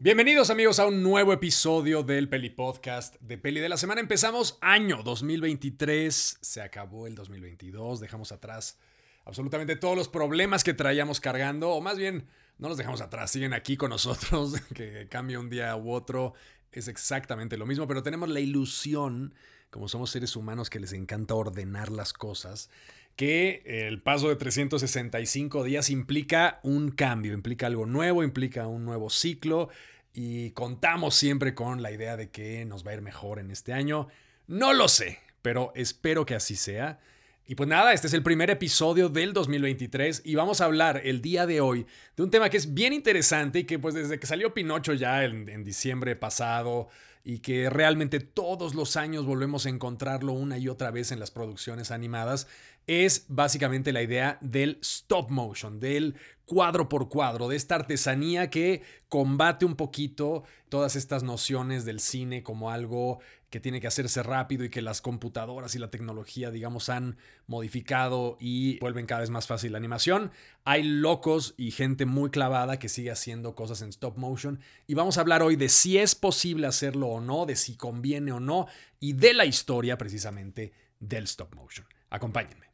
Bienvenidos amigos a un nuevo episodio del Peli Podcast de Peli de la Semana. Empezamos año 2023, se acabó el 2022, dejamos atrás absolutamente todos los problemas que traíamos cargando, o más bien no los dejamos atrás, siguen aquí con nosotros, que cambie un día u otro, es exactamente lo mismo, pero tenemos la ilusión, como somos seres humanos que les encanta ordenar las cosas, que el paso de 365 días implica un cambio, implica algo nuevo, implica un nuevo ciclo y contamos siempre con la idea de que nos va a ir mejor en este año. No lo sé, pero espero que así sea. Y pues nada, este es el primer episodio del 2023 y vamos a hablar el día de hoy de un tema que es bien interesante y que pues desde que salió Pinocho ya en, en diciembre pasado y que realmente todos los años volvemos a encontrarlo una y otra vez en las producciones animadas, es básicamente la idea del stop motion, del cuadro por cuadro, de esta artesanía que combate un poquito todas estas nociones del cine como algo que tiene que hacerse rápido y que las computadoras y la tecnología, digamos, han modificado y vuelven cada vez más fácil la animación. Hay locos y gente muy clavada que sigue haciendo cosas en stop motion y vamos a hablar hoy de si es posible hacerlo o no, de si conviene o no y de la historia precisamente del stop motion. Acompáñenme.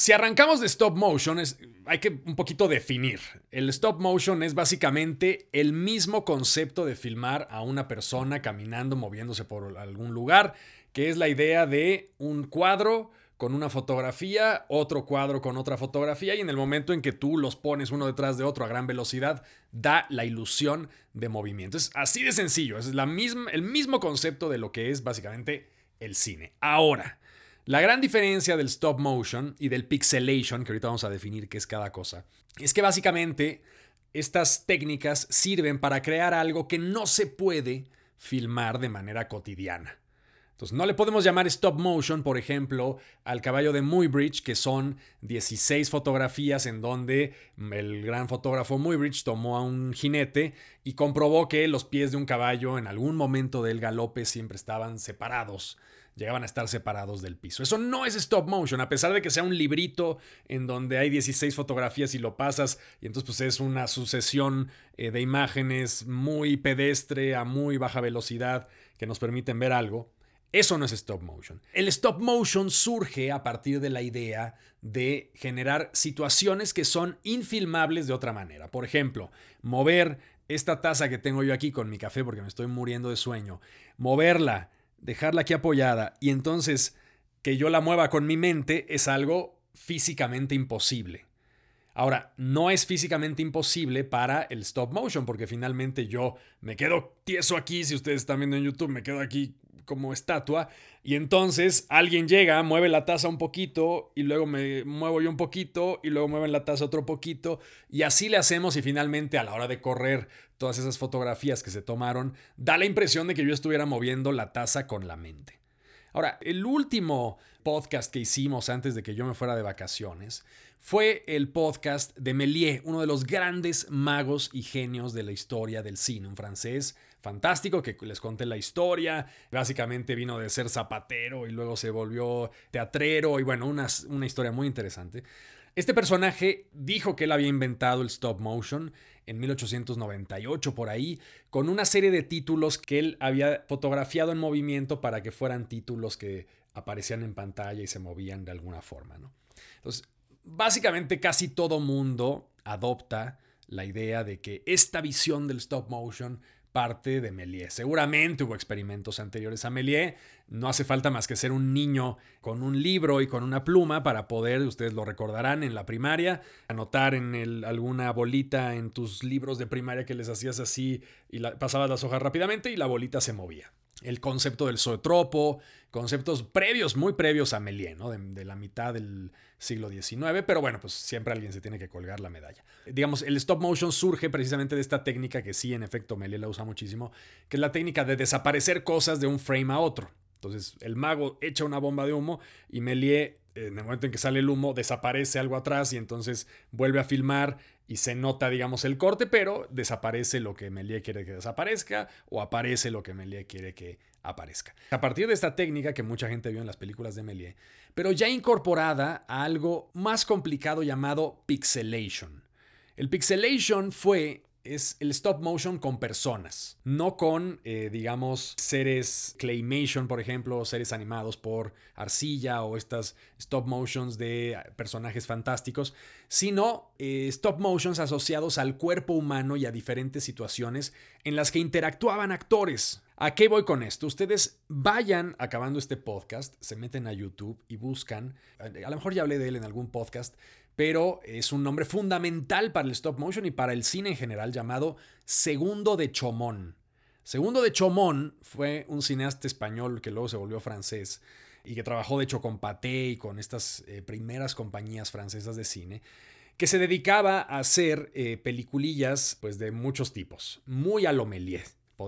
Si arrancamos de stop motion, hay que un poquito definir. El stop motion es básicamente el mismo concepto de filmar a una persona caminando, moviéndose por algún lugar, que es la idea de un cuadro con una fotografía, otro cuadro con otra fotografía y en el momento en que tú los pones uno detrás de otro a gran velocidad, da la ilusión de movimiento. Es así de sencillo, es la misma, el mismo concepto de lo que es básicamente el cine. Ahora, la gran diferencia del stop motion y del pixelation, que ahorita vamos a definir qué es cada cosa, es que básicamente estas técnicas sirven para crear algo que no se puede filmar de manera cotidiana. Entonces, no le podemos llamar stop motion, por ejemplo, al caballo de Muybridge, que son 16 fotografías en donde el gran fotógrafo Muybridge tomó a un jinete y comprobó que los pies de un caballo en algún momento del galope siempre estaban separados llegaban a estar separados del piso. Eso no es stop motion, a pesar de que sea un librito en donde hay 16 fotografías y lo pasas y entonces pues es una sucesión eh, de imágenes muy pedestre a muy baja velocidad que nos permiten ver algo. Eso no es stop motion. El stop motion surge a partir de la idea de generar situaciones que son infilmables de otra manera. Por ejemplo, mover esta taza que tengo yo aquí con mi café porque me estoy muriendo de sueño, moverla, dejarla aquí apoyada y entonces que yo la mueva con mi mente es algo físicamente imposible. Ahora, no es físicamente imposible para el stop motion, porque finalmente yo me quedo tieso aquí, si ustedes están viendo en YouTube, me quedo aquí como estatua, y entonces alguien llega, mueve la taza un poquito, y luego me muevo yo un poquito, y luego mueven la taza otro poquito, y así le hacemos, y finalmente a la hora de correr todas esas fotografías que se tomaron, da la impresión de que yo estuviera moviendo la taza con la mente. Ahora, el último podcast que hicimos antes de que yo me fuera de vacaciones fue el podcast de Méliès, uno de los grandes magos y genios de la historia del cine, un francés fantástico que les conté la historia. Básicamente vino de ser zapatero y luego se volvió teatrero y bueno, una, una historia muy interesante. Este personaje dijo que él había inventado el stop motion en 1898 por ahí, con una serie de títulos que él había fotografiado en movimiento para que fueran títulos que aparecían en pantalla y se movían de alguna forma. ¿no? Entonces, básicamente casi todo mundo adopta la idea de que esta visión del stop motion parte de Méliès. Seguramente hubo experimentos anteriores a Méliès. No hace falta más que ser un niño con un libro y con una pluma para poder, ustedes lo recordarán en la primaria, anotar en alguna bolita en tus libros de primaria que les hacías así y pasabas las hojas rápidamente y la bolita se movía el concepto del zootropo, conceptos previos, muy previos a Méliès, ¿no? de, la mitad del siglo XIX, pero bueno, pues siempre alguien se tiene que colgar la medalla. Digamos, el stop motion surge precisamente de esta técnica que sí, en efecto, Méliès la usa muchísimo, que es la técnica de desaparecer cosas de un frame a otro. Entonces, el mago echa una bomba de humo y Méliès, en el momento en que sale el humo, desaparece algo atrás y entonces vuelve a filmar y se nota, digamos, el corte, pero desaparece lo que Méliès quiere que desaparezca o aparece lo que Méliès quiere que aparezca. A partir de esta técnica que mucha gente vio en las películas de Méliès, pero ya incorporada a algo más complicado llamado pixelation. El pixelation fue es el stop motion con personas, no con, eh, digamos, seres claymation, por ejemplo, seres animados por arcilla o estas stop motions de personajes fantásticos, sino eh, stop motions asociados al cuerpo humano y a diferentes situaciones en las que interactuaban actores. ¿A qué voy con esto? Ustedes vayan acabando este podcast, se meten a YouTube y buscan, a lo mejor ya hablé de él en algún podcast, pero es un nombre fundamental para el stop motion y para el cine en general llamado Segundo de Chomón. Segundo de Chomón fue un cineasta español que luego se volvió francés y que trabajó de hecho con Pathé y con estas eh, primeras compañías francesas de cine, que se dedicaba a hacer eh, peliculillas pues, de muchos tipos, muy a lo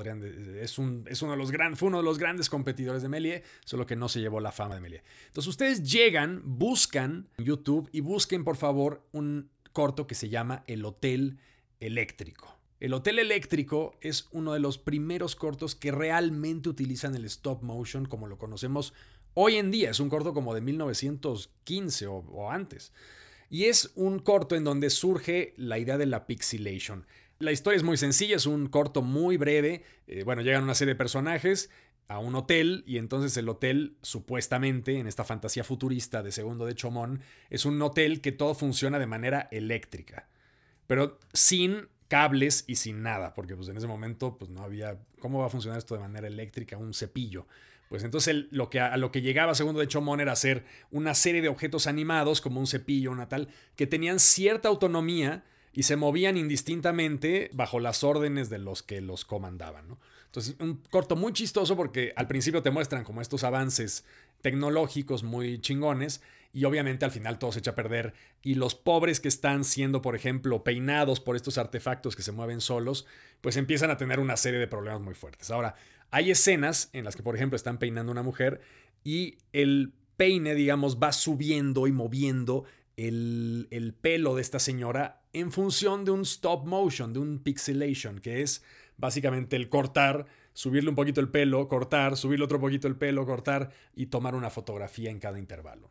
es, un, es uno de los grandes, fue uno de los grandes competidores de Méliès, solo que no se llevó la fama de Méliès. Entonces ustedes llegan, buscan en YouTube y busquen por favor un corto que se llama El Hotel Eléctrico. El Hotel Eléctrico es uno de los primeros cortos que realmente utilizan el stop motion como lo conocemos hoy en día. Es un corto como de 1915 o, o antes. Y es un corto en donde surge la idea de la pixelation. La historia es muy sencilla, es un corto muy breve. Eh, bueno, llegan una serie de personajes a un hotel y entonces el hotel supuestamente en esta fantasía futurista de Segundo de Chomón es un hotel que todo funciona de manera eléctrica, pero sin cables y sin nada, porque pues en ese momento pues no había cómo va a funcionar esto de manera eléctrica, un cepillo. Pues entonces lo que, a lo que llegaba Segundo de Chomón era hacer una serie de objetos animados como un cepillo, una tal, que tenían cierta autonomía y se movían indistintamente bajo las órdenes de los que los comandaban. ¿no? Entonces, un corto muy chistoso porque al principio te muestran como estos avances tecnológicos muy chingones y obviamente al final todo se echa a perder y los pobres que están siendo, por ejemplo, peinados por estos artefactos que se mueven solos, pues empiezan a tener una serie de problemas muy fuertes. Ahora, hay escenas en las que, por ejemplo, están peinando una mujer y el peine, digamos, va subiendo y moviendo el, el pelo de esta señora en función de un stop motion, de un pixelation, que es básicamente el cortar, subirle un poquito el pelo, cortar, subirle otro poquito el pelo, cortar y tomar una fotografía en cada intervalo.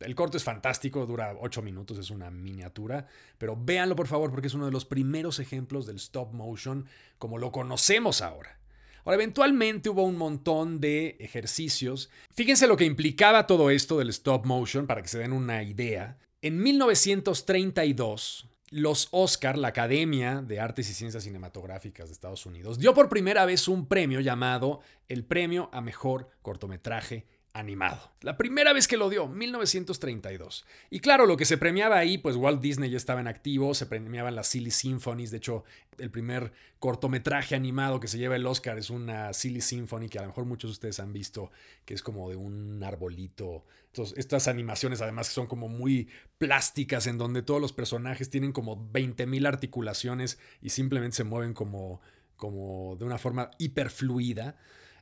El corto es fantástico, dura 8 minutos, es una miniatura, pero véanlo por favor porque es uno de los primeros ejemplos del stop motion como lo conocemos ahora. Ahora, eventualmente hubo un montón de ejercicios. Fíjense lo que implicaba todo esto del stop motion para que se den una idea. En 1932, los Oscar, la Academia de Artes y Ciencias Cinematográficas de Estados Unidos, dio por primera vez un premio llamado el Premio a Mejor Cortometraje animado. La primera vez que lo dio, 1932. Y claro, lo que se premiaba ahí, pues Walt Disney ya estaba en activo, se premiaban las Silly Symphonies, de hecho, el primer cortometraje animado que se lleva el Oscar es una Silly Symphony que a lo mejor muchos de ustedes han visto, que es como de un arbolito. Entonces, estas animaciones además son como muy plásticas, en donde todos los personajes tienen como 20.000 articulaciones y simplemente se mueven como, como de una forma hiperfluida.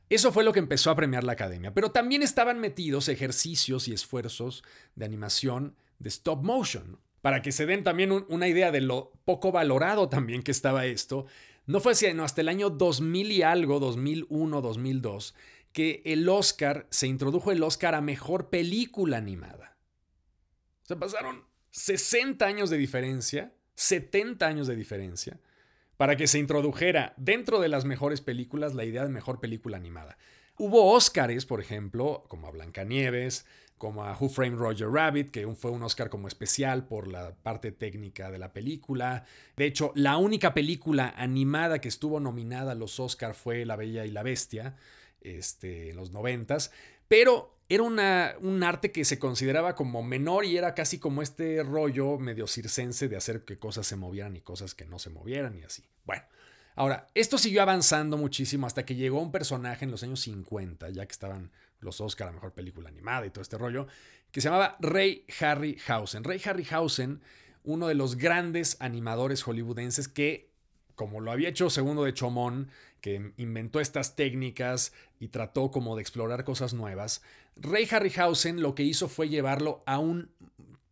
Eso fue lo que empezó a premiar la academia, pero también estaban metidos ejercicios y esfuerzos de animación de stop motion. Para que se den también una idea de lo poco valorado también que estaba esto, no fue sino hasta el año 2000 y algo, 2001, 2002, que el Oscar, se introdujo el Oscar a Mejor Película Animada. Se pasaron 60 años de diferencia, 70 años de diferencia, para que se introdujera dentro de las mejores películas la idea de mejor película animada. Hubo Óscares, por ejemplo, como a Blancanieves, como a Who Framed Roger Rabbit, que fue un Oscar como especial por la parte técnica de la película. De hecho, la única película animada que estuvo nominada a los Oscar fue La Bella y la Bestia, este, en los noventas. Pero era un arte que se consideraba como menor y era casi como este rollo medio circense de hacer que cosas se movieran y cosas que no se movieran y así. Bueno, ahora, esto siguió avanzando muchísimo hasta que llegó un personaje en los años 50, ya que estaban los Oscar a Mejor Película Animada y todo este rollo, que se llamaba Ray Harryhausen. Ray Harryhausen, uno de los grandes animadores hollywoodenses que, como lo había hecho Segundo de Chomón, que inventó estas técnicas y trató como de explorar cosas nuevas, Ray Harryhausen lo que hizo fue llevarlo a un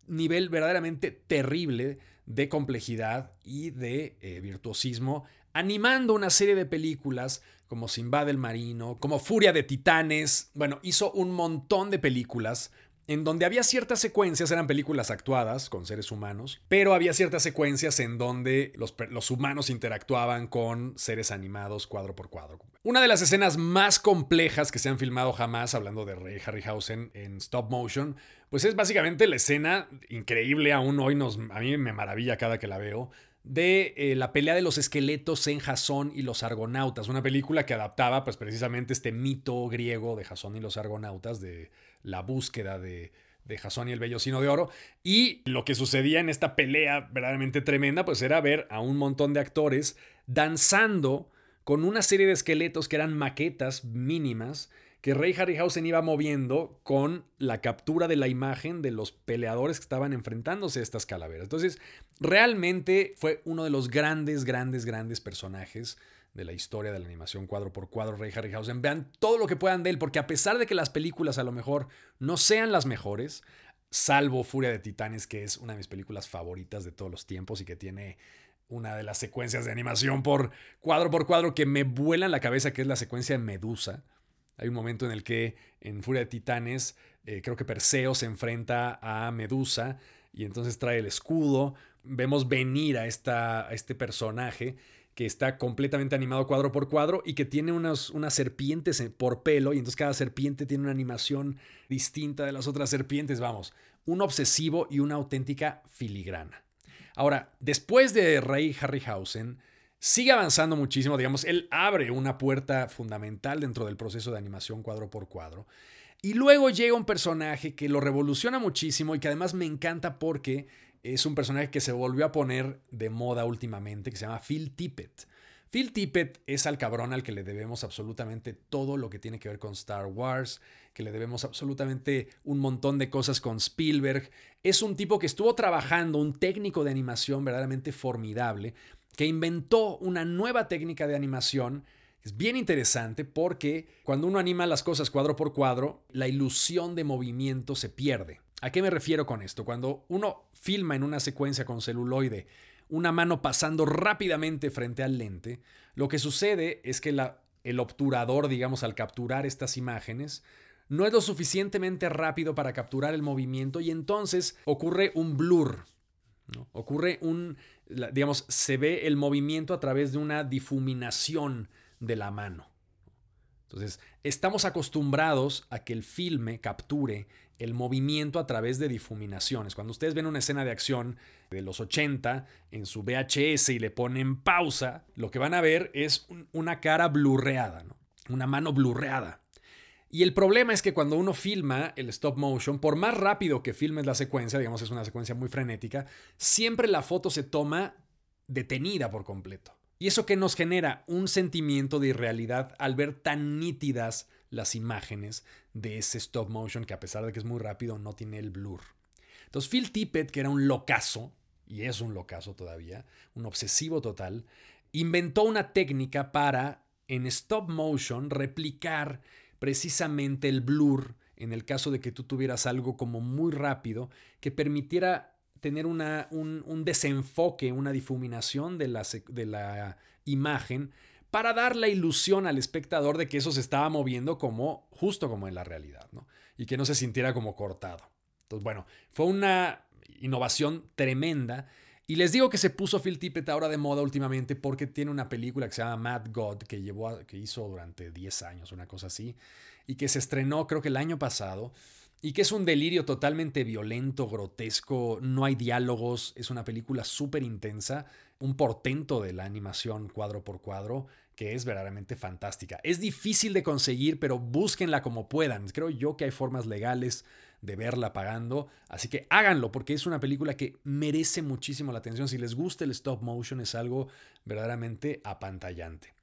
nivel verdaderamente terrible de complejidad y de eh, virtuosismo, animando una serie de películas como Simba del Marino, como Furia de Titanes. Bueno, hizo un montón de películas en donde había ciertas secuencias, eran películas actuadas con seres humanos, pero había ciertas secuencias en donde los, humanos interactuaban con seres animados cuadro por cuadro. Una de las escenas más complejas que se han filmado jamás, hablando de Ray Harryhausen en stop motion, pues es básicamente la escena increíble, aún hoy nos, a mí me maravilla cada que la veo, de eh, la pelea de los esqueletos en Jasón y los argonautas, una película que adaptaba pues precisamente este mito griego de Jasón y los argonautas, de la búsqueda de, de Jasón y el Bellocino de Oro. Y lo que sucedía en esta pelea verdaderamente tremenda, pues era ver a un montón de actores danzando con una serie de esqueletos que eran maquetas mínimas que Ray Harryhausen iba moviendo con la captura de la imagen de los peleadores que estaban enfrentándose a estas calaveras. Entonces, realmente fue uno de los grandes, grandes, grandes personajes de la historia de la animación cuadro por cuadro, Ray Harryhausen. Vean todo lo que puedan de él, porque a pesar de que las películas a lo mejor no sean las mejores, salvo Furia de Titanes, que es una de mis películas favoritas de todos los tiempos y que tiene una de las secuencias de animación por cuadro por cuadro que me vuela en la cabeza, que es la secuencia de Medusa. Hay un momento en el que en Furia de Titanes, eh, creo que Perseo se enfrenta a Medusa y entonces trae el escudo. Vemos venir a, esta, a este personaje que está completamente animado cuadro por cuadro y que tiene unas, unas serpientes por pelo y entonces cada serpiente tiene una animación distinta de las otras serpientes. Vamos, un obsesivo y una auténtica filigrana. Ahora, después de Ray Harryhausen, sigue avanzando muchísimo, digamos, él abre una puerta fundamental dentro del proceso de animación cuadro por cuadro. Y luego llega un personaje que lo revoluciona muchísimo y que además me encanta porque es un personaje que se volvió a poner de moda últimamente, que se llama Phil Tippett. Phil Tippett es al cabrón al que le debemos absolutamente todo lo que tiene que ver con Star Wars, que le debemos absolutamente un montón de cosas con Spielberg. Es un tipo que estuvo trabajando, un técnico de animación verdaderamente formidable, que inventó una nueva técnica de animación. Es bien interesante porque cuando uno anima las cosas cuadro por cuadro, la ilusión de movimiento se pierde. ¿A qué me refiero con esto? Cuando uno filma en una secuencia con celuloide una mano pasando rápidamente frente al lente, lo que sucede es que el obturador, digamos, al capturar estas imágenes, no es lo suficientemente rápido para capturar el movimiento y entonces ocurre un blur. Ocurre un, digamos, se ve el movimiento a través de una difuminación de la mano. Entonces, estamos acostumbrados a que el filme capture el movimiento a través de difuminaciones. Cuando ustedes ven una escena de acción de los 80 en su VHS y le ponen pausa, lo que van a ver es una cara blurreada, una mano blurreada. Y el problema es que cuando uno filma el stop motion, por más rápido que filmes la secuencia, digamos es una secuencia muy frenética, siempre la foto se toma detenida por completo. Y eso que nos genera un sentimiento de irrealidad al ver tan nítidas las imágenes de ese stop motion que a pesar de que es muy rápido no tiene el blur. Entonces Phil Tippett, que era un locazo, y es un locazo todavía, un obsesivo total, inventó una técnica para en stop motion replicar precisamente el blur en el caso de que tú tuvieras algo como muy rápido que permitiera tener una, un, desenfoque, una difuminación de la, de la imagen para dar la ilusión al espectador de que eso se estaba moviendo como justo como en la realidad, ¿no? Y que no se sintiera como cortado. Entonces, bueno, fue una innovación tremenda. Y les digo que se puso Phil Tippett ahora de moda últimamente porque tiene una película que se llama Mad God, que, llevó que hizo durante 10 años, una cosa así, y que se estrenó creo que el año pasado, y que es un delirio totalmente violento, grotesco, no hay diálogos, es una película súper intensa, un portento de la animación cuadro por cuadro, que es verdaderamente fantástica. Es difícil de conseguir, pero búsquenla como puedan. Creo yo que hay formas legales de verla pagando, así que háganlo porque es una película que merece muchísimo la atención. Si les gusta el stop motion es algo verdaderamente apantallante.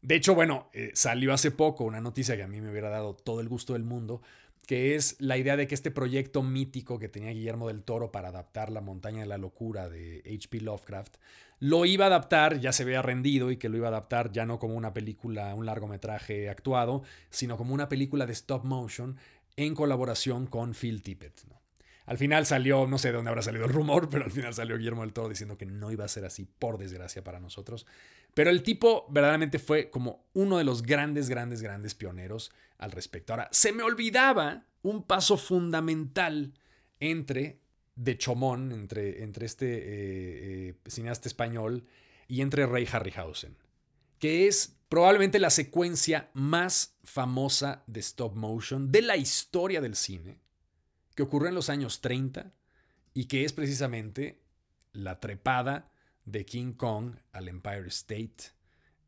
De hecho, bueno, eh, salió hace poco una noticia que a mí me hubiera dado todo el gusto del mundo, que es la idea de que este proyecto mítico que tenía Guillermo del Toro para adaptar La montaña de la locura de H.P. Lovecraft, lo iba a adaptar, ya se había rendido y que lo iba a adaptar ya no como una película, un largometraje actuado, sino como una película de stop motion en colaboración con Phil Tippett. Al final salió, no sé de dónde habrá salido el rumor, pero al final salió Guillermo del Toro diciendo que no iba a ser así, por desgracia para nosotros. Pero el tipo verdaderamente fue como uno de los grandes, grandes, grandes pioneros al respecto. Ahora, se me olvidaba un paso fundamental entre de Chomón, entre, entre este eh, eh, cineasta español y entre Ray Harryhausen, que es probablemente la secuencia más famosa de stop motion de la historia del cine, que ocurrió en los años 30 y que es precisamente la trepada de King Kong al Empire State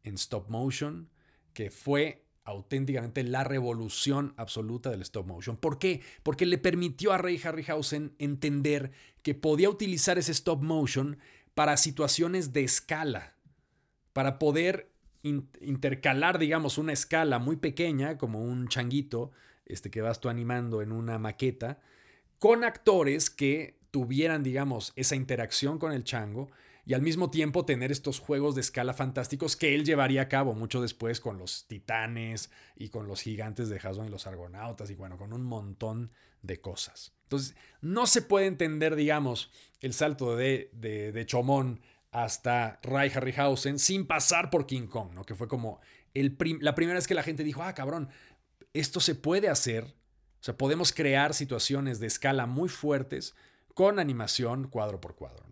en stop motion, que fue auténticamente la revolución absoluta del stop motion. ¿Por qué? Porque le permitió a Ray Harryhausen entender que podía utilizar ese stop motion para situaciones de escala, para poder intercalar, digamos, una escala muy pequeña, como un changuito, este que vas tú animando en una maqueta, con actores que tuvieran, digamos, esa interacción con el chango y al mismo tiempo tener estos juegos de escala fantásticos que él llevaría a cabo mucho después con los titanes y con los gigantes de Jason y los argonautas y bueno, con un montón de cosas. Entonces, no se puede entender, digamos, el salto de, de, Chomón hasta Ray Harryhausen sin pasar por King Kong, ¿no? Que fue como la primera vez que la gente dijo, ah, cabrón, esto se puede hacer. O sea, podemos crear situaciones de escala muy fuertes con animación cuadro por cuadro.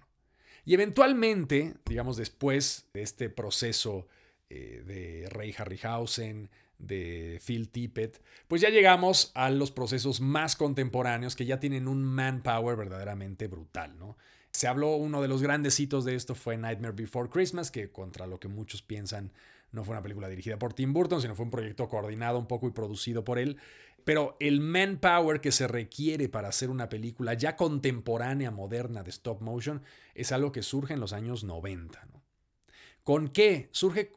Y eventualmente, digamos, después de este proceso eh, de Ray Harryhausen, de Phil Tippett, pues ya llegamos a los procesos más contemporáneos que ya tienen un manpower verdaderamente brutal, ¿no? Se habló, uno de los grandes hitos de esto fue Nightmare Before Christmas, que contra lo que muchos piensan no fue una película dirigida por Tim Burton, sino fue un proyecto coordinado un poco y producido por él. Pero el manpower que se requiere para hacer una película ya contemporánea, moderna de stop motion, es algo que surge en los años 90. ¿Con qué? Surge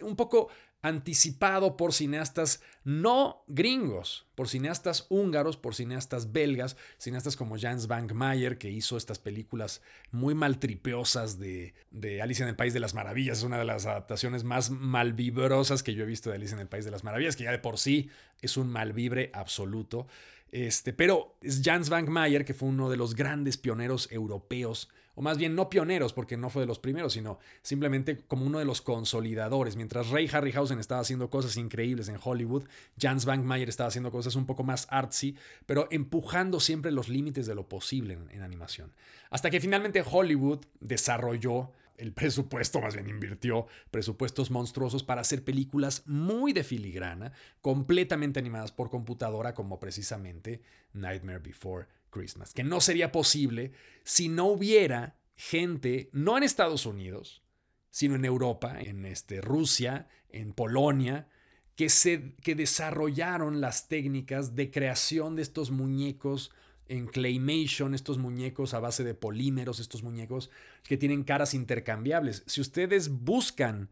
un poco anticipado por cineastas no gringos, por cineastas húngaros, por cineastas belgas, cineastas como Jans Van Mayer, que hizo estas películas muy maltripeosas de, de Alicia en el País de las Maravillas. Es una de las adaptaciones más malvibrosas que yo he visto de Alicia en el País de las Maravillas, que ya de por sí es un malvibre absoluto. Este, pero es Jans Van Mayer, que fue uno de los grandes pioneros europeos o más bien no pioneros, porque no fue de los primeros, sino simplemente como uno de los consolidadores. Mientras Ray Harryhausen estaba haciendo cosas increíbles en Hollywood, Jans Van Mayer estaba haciendo cosas un poco más artsy, pero empujando siempre los límites de lo posible en, animación. Hasta que finalmente Hollywood desarrolló el presupuesto, más bien invirtió presupuestos monstruosos para hacer películas muy de filigrana, completamente animadas por computadora, como precisamente Nightmare Before Christmas, que no sería posible si no hubiera gente, no en Estados Unidos, sino en Europa, en este, Rusia, en Polonia, que, se, que desarrollaron las técnicas de creación de estos muñecos en claymation, estos muñecos a base de polímeros, estos muñecos que tienen caras intercambiables. Si ustedes buscan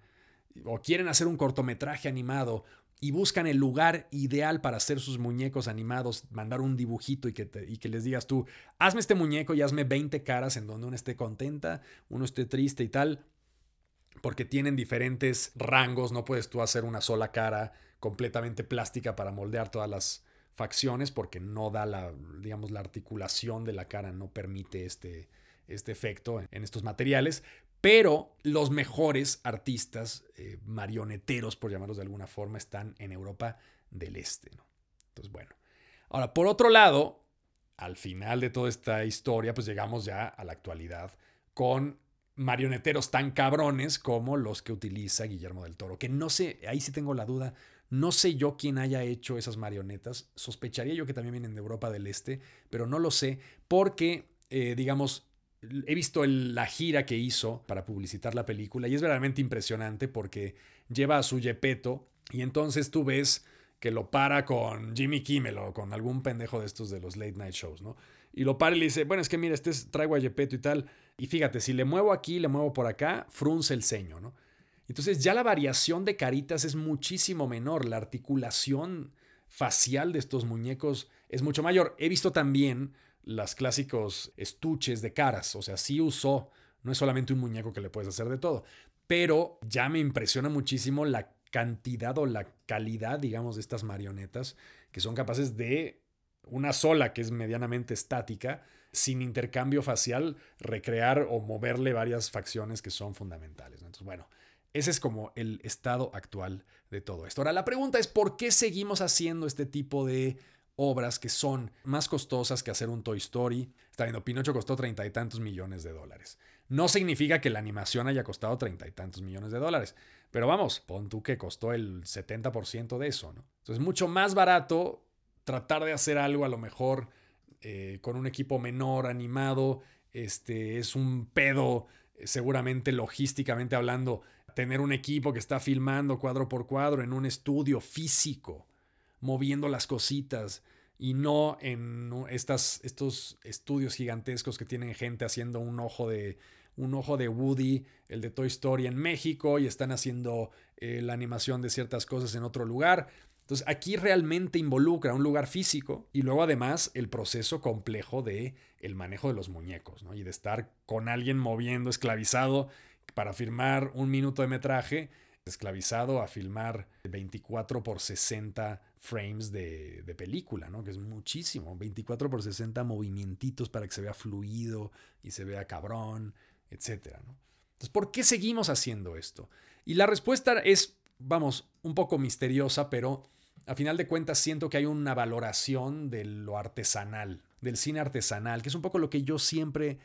o quieren hacer un cortometraje animado y buscan el lugar ideal para hacer sus muñecos animados, mandar un dibujito y que, y que les digas tú, hazme este muñeco y hazme 20 caras en donde uno esté contenta, uno esté triste y tal, porque tienen diferentes rangos, no puedes tú hacer una sola cara completamente plástica para moldear todas las facciones porque no da la, digamos, la articulación de la cara, no permite este, este efecto en estos materiales, pero los mejores artistas eh, marioneteros, por llamarlos de alguna forma, están en Europa del Este. Entonces, bueno. Ahora, por otro lado, al final de toda esta historia, pues llegamos ya a la actualidad con marioneteros tan cabrones como los que utiliza Guillermo del Toro, que no sé, ahí sí tengo la duda, no sé yo quién haya hecho esas marionetas, sospecharía yo que también vienen de Europa del Este, pero no lo sé, porque, eh, digamos, he visto la gira que hizo para publicitar la película y es verdaderamente impresionante porque lleva a su Yepeto y entonces tú ves que lo para con Jimmy Kimmel o con algún pendejo de estos de los late night shows, ¿no? Y lo para y le dice, bueno, es que mira, este traigo a Yepeto y tal. Y fíjate, si le muevo aquí, le muevo por acá, frunce el ceño, ¿no? Entonces ya la variación de caritas es muchísimo menor, la articulación facial de estos muñecos es mucho mayor. He visto también las clásicos estuches de caras. O sea, sí usó, no es solamente un muñeco que le puedes hacer de todo, pero ya me impresiona muchísimo la cantidad o la calidad, digamos, de estas marionetas que son capaces de una sola que es medianamente estática, sin intercambio facial, recrear o moverle varias facciones que son fundamentales. Entonces, bueno, ese es como el estado actual de todo esto. Ahora, la pregunta es, ¿por qué seguimos haciendo este tipo de obras que son más costosas que hacer un Toy Story? Está viendo, Pinocho costó treinta y tantos millones de dólares. No significa que la animación haya costado treinta y tantos millones de dólares, pero vamos, pon tú que costó el 70% de eso, ¿no? Entonces, es mucho más barato tratar de hacer algo a lo mejor eh, con un equipo menor, animado, este, es un pedo, eh, seguramente logísticamente hablando, tener un equipo que está filmando cuadro por cuadro en un estudio físico, moviendo las cositas y no en estas, estos estudios gigantescos que tienen gente haciendo un ojo de un ojo de Woody, el de Toy Story en México y están haciendo eh, la animación de ciertas cosas en otro lugar. Entonces aquí realmente involucra un lugar físico y luego además el proceso complejo de el manejo de los muñecos ¿no? y de estar con alguien moviendo, esclavizado para filmar un minuto de metraje, esclavizado a filmar 24 por 60 frames de, película, ¿no? que es muchísimo, 24 por 60 movimientos para que se vea fluido y se vea cabrón, etc. ¿no? Entonces, ¿por qué seguimos haciendo esto? Y la respuesta es, vamos, un poco misteriosa, pero a final de cuentas siento que hay una valoración de lo artesanal, del cine artesanal, que es un poco lo que yo siempre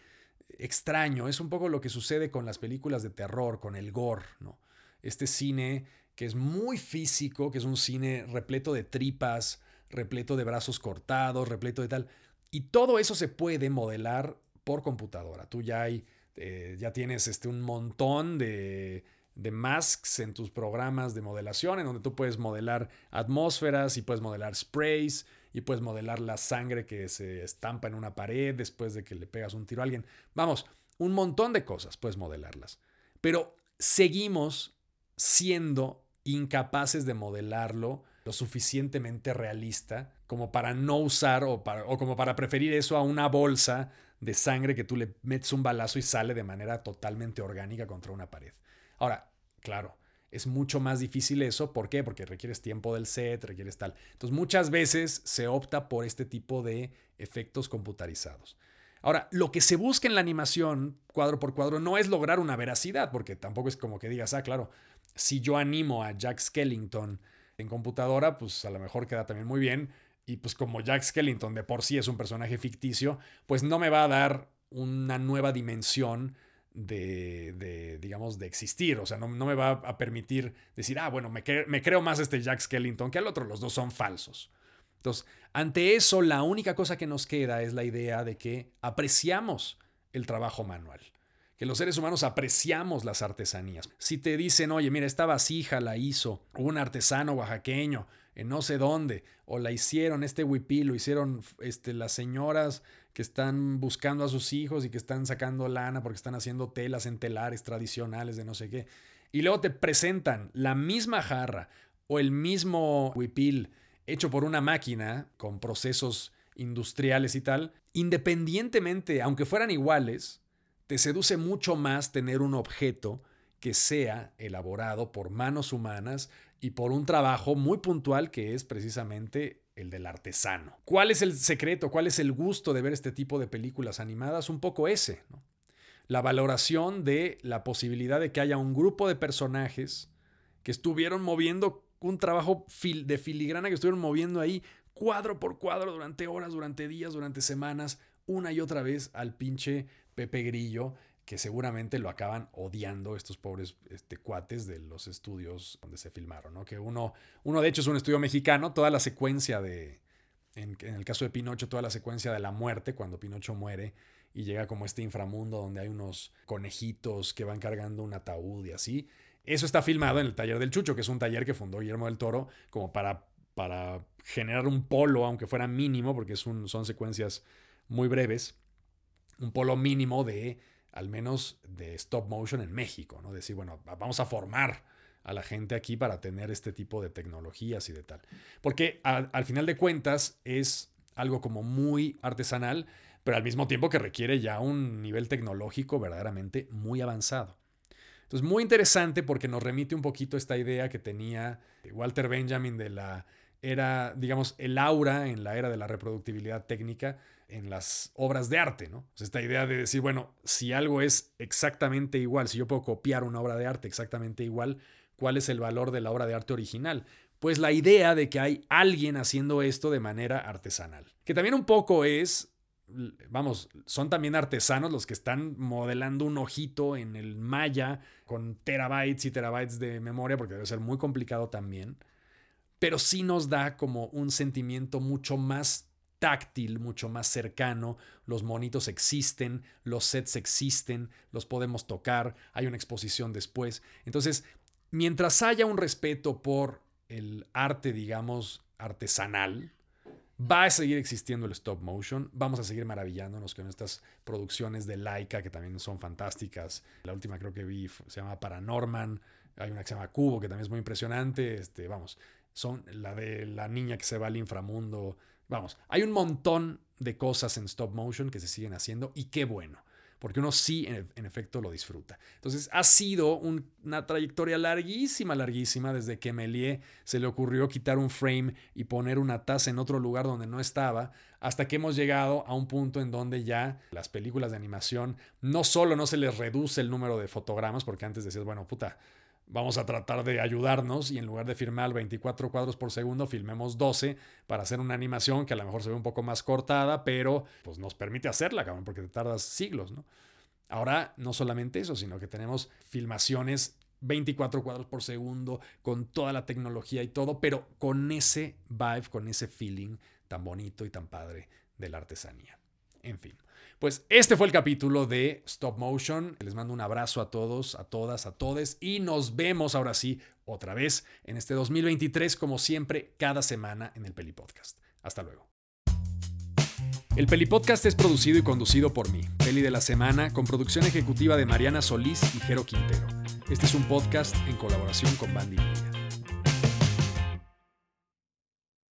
extraño, es un poco lo que sucede con las películas de terror, con el gore, ¿no? Este cine que es muy físico, que es un cine repleto de tripas, repleto de brazos cortados, repleto de tal. Y todo eso se puede modelar por computadora. Tú ya hay, eh, ya tienes este, un montón de de masks en tus programas de modelación, en donde tú puedes modelar atmósferas y puedes modelar sprays y puedes modelar la sangre que se estampa en una pared después de que le pegas un tiro a alguien. Vamos, un montón de cosas puedes modelarlas. Pero seguimos siendo incapaces de modelarlo lo suficientemente realista como para no usar o, o como para preferir eso a una bolsa de sangre que tú le metes un balazo y sale de manera totalmente orgánica contra una pared. Ahora, claro, es mucho más difícil eso. ¿Por qué? Porque requieres tiempo del set, requieres tal. Entonces, muchas veces se opta por este tipo de efectos computarizados. Ahora, lo que se busca en la animación, cuadro por cuadro, no es lograr una veracidad, porque tampoco es como que digas, ah, claro, si yo animo a Jack Skellington en computadora, pues a lo mejor queda también muy bien. Y pues como Jack Skellington de por sí es un personaje ficticio, pues no me va a dar una nueva dimensión de, digamos, de existir. O sea, no, me va a permitir decir, ah, bueno, me, me creo más este Jack Skellington que al otro, los dos son falsos. Entonces, ante eso, la única cosa que nos queda es la idea de que apreciamos el trabajo manual, que los seres humanos apreciamos las artesanías. Si te dicen, oye, mira, esta vasija la hizo un artesano oaxaqueño en no sé dónde, o la hicieron, este huipil lo hicieron este, las señoras que están buscando a sus hijos y que están sacando lana porque están haciendo telas en telares tradicionales de no sé qué. Y luego te presentan la misma jarra o el mismo huipil hecho por una máquina con procesos industriales y tal, independientemente, aunque fueran iguales, te seduce mucho más tener un objeto que sea elaborado por manos humanas y por un trabajo muy puntual que es precisamente el del artesano. ¿Cuál es el secreto? ¿Cuál es el gusto de ver este tipo de películas animadas? Un poco ese, La valoración de la posibilidad de que haya un grupo de personajes que estuvieron moviendo un trabajo de filigrana, que estuvieron moviendo ahí cuadro por cuadro durante horas, durante días, durante semanas, una y otra vez al pinche Pepe Grillo que seguramente lo acaban odiando estos pobres este, cuates de los estudios donde se filmaron, ¿no? Que uno, uno de hecho es un estudio mexicano, toda la secuencia de, en, el caso de Pinocho, toda la secuencia de la muerte, cuando Pinocho muere y llega como este inframundo donde hay unos conejitos que van cargando un ataúd y así. Eso está filmado en el taller del Chucho, que es un taller que fundó Guillermo del Toro como para, para generar un polo, aunque fuera mínimo, porque es un, son secuencias muy breves, un polo mínimo de al menos de stop motion en México, ¿no? Decir, bueno, vamos a formar a la gente aquí para tener este tipo de tecnologías y de tal. Porque al, final de cuentas es algo como muy artesanal, pero al mismo tiempo que requiere ya un nivel tecnológico verdaderamente muy avanzado. Entonces, muy interesante porque nos remite un poquito esta idea que tenía Walter Benjamin de la era, digamos, el aura en la era de la reproductibilidad técnica en las obras de arte, ¿no? esta idea de decir, bueno, si algo es exactamente igual, si yo puedo copiar una obra de arte exactamente igual, ¿cuál es el valor de la obra de arte original? Pues la idea de que hay alguien haciendo esto de manera artesanal. Que también un poco es, vamos, son también artesanos los que están modelando un ojito en el Maya con terabytes y terabytes de memoria, porque debe ser muy complicado también. Pero sí nos da como un sentimiento mucho más táctil, mucho más cercano. Los monitos existen, los sets existen, los podemos tocar, hay una exposición después. Entonces, mientras haya un respeto por el arte, digamos, artesanal, va a seguir existiendo el stop motion. Vamos a seguir maravillándonos con estas producciones de Laika que también son fantásticas. La última creo que vi se llama Paranorman. Hay una que se llama Cubo que también es muy impresionante. Este, vamos, son la de la niña que se va al inframundo. Vamos, hay un montón de cosas en stop motion que se siguen haciendo y qué bueno, porque uno sí en, efecto lo disfruta. Entonces ha sido una trayectoria larguísima, larguísima, desde que Melie se le ocurrió quitar un frame y poner una taza en otro lugar donde no estaba, hasta que hemos llegado a un punto en donde ya las películas de animación no solo no se les reduce el número de fotogramas, porque antes decías, bueno, puta, vamos a tratar de ayudarnos y en lugar de filmar 24 cuadros por segundo, filmemos 12 para hacer una animación que a lo mejor se ve un poco más cortada, pero pues nos permite hacerla, cabrón, porque te tardas siglos, ¿no? Ahora, no solamente eso, sino que tenemos filmaciones 24 cuadros por segundo, con toda la tecnología y todo, pero con ese vibe, con ese feeling tan bonito y tan padre de la artesanía. En fin. Pues este fue el capítulo de Stop Motion. Les mando un abrazo a todos, a todas, a todes y nos vemos ahora sí otra vez en este 2023 como siempre cada semana en el Peli Podcast. Hasta luego. El Peli Podcast es producido y conducido por mí, Peli de la Semana, con producción ejecutiva de Mariana Solís y Jero Quintero. Este es un podcast en colaboración con Bandy Media.